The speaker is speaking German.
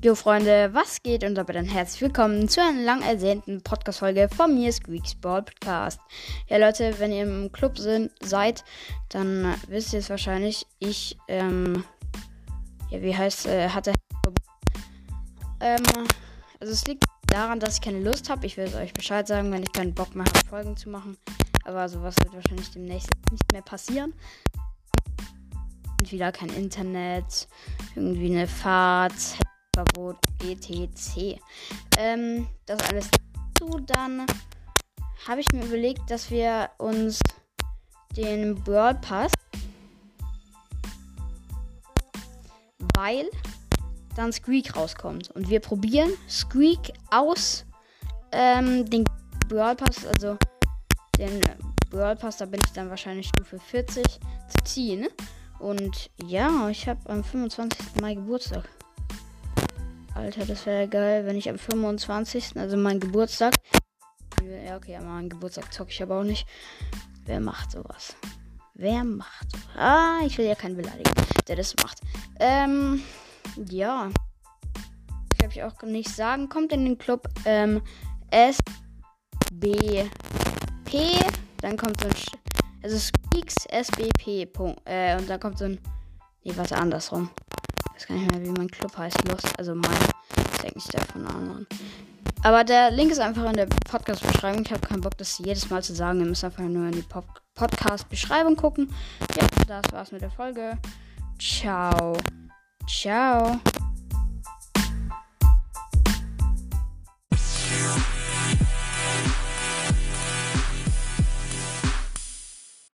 Jo Freunde, was geht und damit ein herzlich willkommen zu einer lang ersehnten Podcast-Folge von mir, Squeaks Ball Podcast. Ja Leute, wenn ihr im Club sind, seid, dann wisst ihr es wahrscheinlich. Ich, ähm, ja wie heißt, äh, hatte, ähm, also es liegt daran, dass ich keine Lust habe. Ich will euch Bescheid sagen, wenn ich keinen Bock mehr habe, Folgen zu machen. Aber sowas wird wahrscheinlich demnächst nicht mehr passieren. Entweder kein Internet, irgendwie eine Fahrt, Verbot, etc. Ähm, das alles dazu. Dann habe ich mir überlegt, dass wir uns den Brawl Pass, weil dann Squeak rauskommt. Und wir probieren Squeak aus ähm, den Brawl Pass, also den Brawl Pass, da bin ich dann wahrscheinlich Stufe 40 zu ziehen. Und ja, ich habe am 25. Mai Geburtstag. Alter, das wäre geil, wenn ich am 25. also mein Geburtstag. Ja, okay, an meinem Geburtstag zocke ich aber auch nicht. Wer macht sowas? Wer macht sowas? Ah, ich will ja keinen beleidigen, der das macht. Ähm, ja. Ich glaube ich auch nicht sagen. Kommt in den Club ähm, SBP. Dann kommt so ein. Also Squeaks SBP. Äh, und dann kommt so ein. Nee, warte, andersrum. Ich weiß gar nicht mehr, wie mein Club heißt. Lost. Also mein. Ich denke nicht der von anderen. Aber der Link ist einfach in der Podcast-Beschreibung. Ich habe keinen Bock, das jedes Mal zu sagen. Ihr müsst einfach nur in die Podcast-Beschreibung gucken. Ja, das war's mit der Folge. Ciao. Ciao.